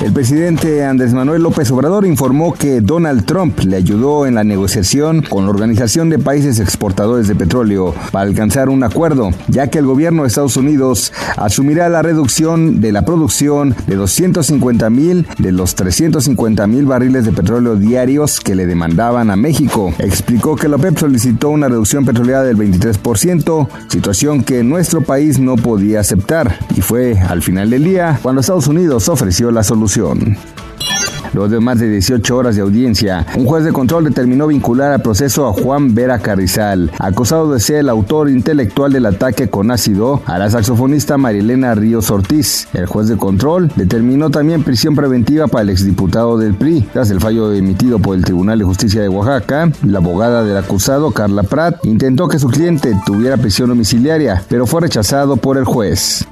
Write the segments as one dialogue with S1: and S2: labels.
S1: El presidente Andrés Manuel López Obrador informó que Donald Trump le ayudó en la negociación con la Organización de Países Exportadores de Petróleo para alcanzar un acuerdo, ya que el gobierno de Estados Unidos asumirá la reducción de la producción de 250 mil de los 350 mil barriles de petróleo diarios que le demandaban a México. Explicó que la OPEP solicitó una reducción petrolera del 23%, situación que nuestro país no podía aceptar, y fue al final del día cuando Estados Unidos ofreció la solución. Luego de más de 18 horas de audiencia, un juez de control determinó vincular al proceso a Juan Vera Carrizal, acusado de ser el autor intelectual del ataque con ácido a la saxofonista Marilena Ríos Ortiz. El juez de control determinó también prisión preventiva para el exdiputado del PRI. Tras el fallo emitido por el Tribunal de Justicia de Oaxaca, la abogada del acusado, Carla Prat, intentó que su cliente tuviera prisión domiciliaria, pero fue rechazado por el juez.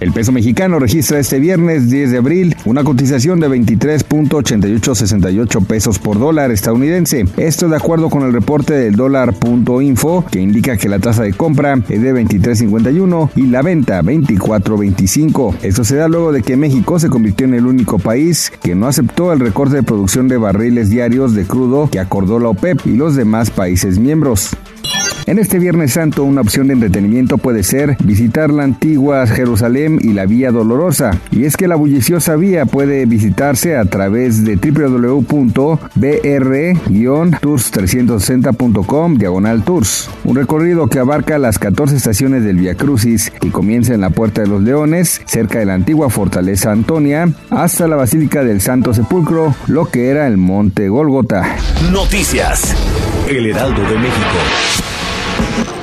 S1: El peso mexicano registra este viernes 10 de abril una cotización de 23.8868 pesos por dólar estadounidense. Esto de acuerdo con el reporte del dólar.info que indica que la tasa de compra es de 23.51 y la venta 24.25. Esto se da luego de que México se convirtió en el único país que no aceptó el recorte de producción de barriles diarios de crudo que acordó la OPEP y los demás países miembros. En este Viernes Santo una opción de entretenimiento puede ser visitar la antigua Jerusalén y la Vía Dolorosa. Y es que la bulliciosa vía puede visitarse a través de www.br-tours360.com diagonal tours. Un recorrido que abarca las 14 estaciones del Via Crucis y comienza en la Puerta de los Leones, cerca de la antigua Fortaleza Antonia, hasta la Basílica del Santo Sepulcro, lo que era el Monte Gólgota.
S2: Noticias: El Heraldo de México. you